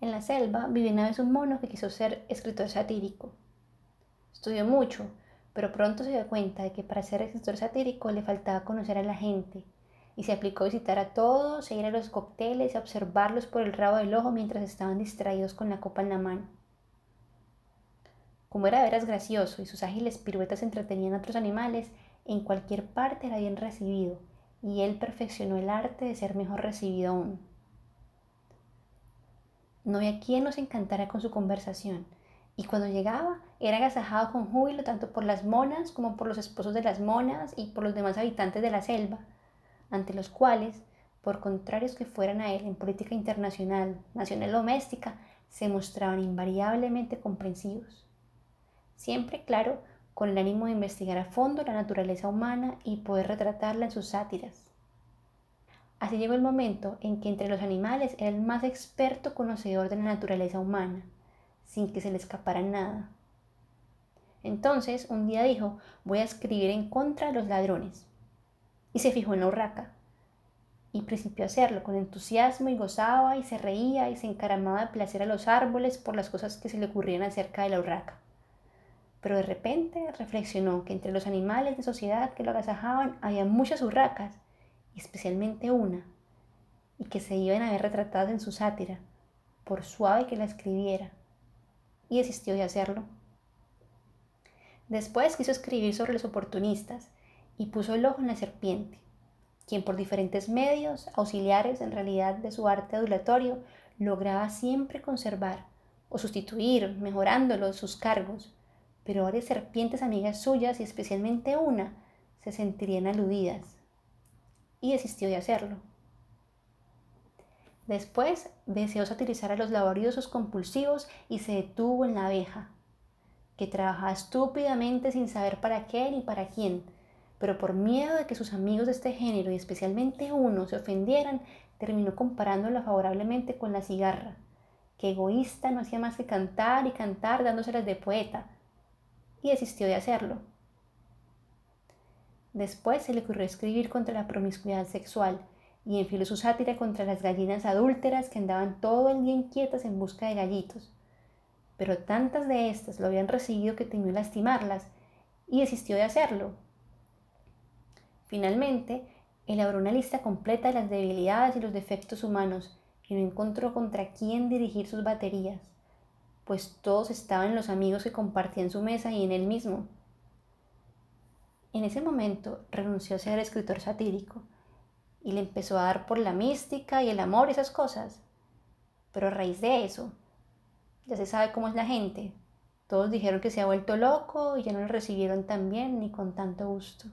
En la selva vivía una vez un mono que quiso ser escritor satírico. Estudió mucho, pero pronto se dio cuenta de que para ser escritor satírico le faltaba conocer a la gente y se aplicó a visitar a todos, a ir a los cócteles a observarlos por el rabo del ojo mientras estaban distraídos con la copa en la mano. Como era veras gracioso y sus ágiles piruetas entretenían a otros animales, en cualquier parte era bien recibido y él perfeccionó el arte de ser mejor recibido aún. No había quien nos encantara con su conversación, y cuando llegaba era agasajado con júbilo tanto por las monas como por los esposos de las monas y por los demás habitantes de la selva, ante los cuales, por contrarios que fueran a él en política internacional, nacional o doméstica, se mostraban invariablemente comprensivos. Siempre, claro, con el ánimo de investigar a fondo la naturaleza humana y poder retratarla en sus sátiras. Así llegó el momento en que entre los animales era el más experto conocedor de la naturaleza humana, sin que se le escapara nada. Entonces, un día dijo, voy a escribir en contra de los ladrones. Y se fijó en la urraca. Y principió a hacerlo con entusiasmo y gozaba y se reía y se encaramaba de placer a los árboles por las cosas que se le ocurrían acerca de la urraca. Pero de repente reflexionó que entre los animales de sociedad que lo agasajaban había muchas urracas, especialmente una, y que se iban a ver retratadas en su sátira, por suave que la escribiera, y desistió de hacerlo. Después quiso escribir sobre los oportunistas y puso el ojo en la serpiente, quien por diferentes medios, auxiliares en realidad de su arte adulatorio, lograba siempre conservar o sustituir, mejorándolos sus cargos, pero varias serpientes amigas suyas y especialmente una se sentirían aludidas y desistió de hacerlo. Después deseó satirizar a los laboriosos compulsivos y se detuvo en la abeja, que trabajaba estúpidamente sin saber para qué ni para quién, pero por miedo de que sus amigos de este género y especialmente uno se ofendieran, terminó comparándola favorablemente con la cigarra, que egoísta no hacía más que cantar y cantar dándoselas de poeta, y desistió de hacerlo. Después se le ocurrió escribir contra la promiscuidad sexual y enfiló su sátira contra las gallinas adúlteras que andaban todo el día inquietas en busca de gallitos. Pero tantas de estas lo habían recibido que temió lastimarlas y desistió de hacerlo. Finalmente, elaboró una lista completa de las debilidades y los defectos humanos y no encontró contra quién dirigir sus baterías pues todos estaban los amigos que compartían su mesa y en él mismo. En ese momento renunció a ser escritor satírico y le empezó a dar por la mística y el amor y esas cosas. Pero a raíz de eso, ya se sabe cómo es la gente. Todos dijeron que se ha vuelto loco y ya no lo recibieron tan bien ni con tanto gusto.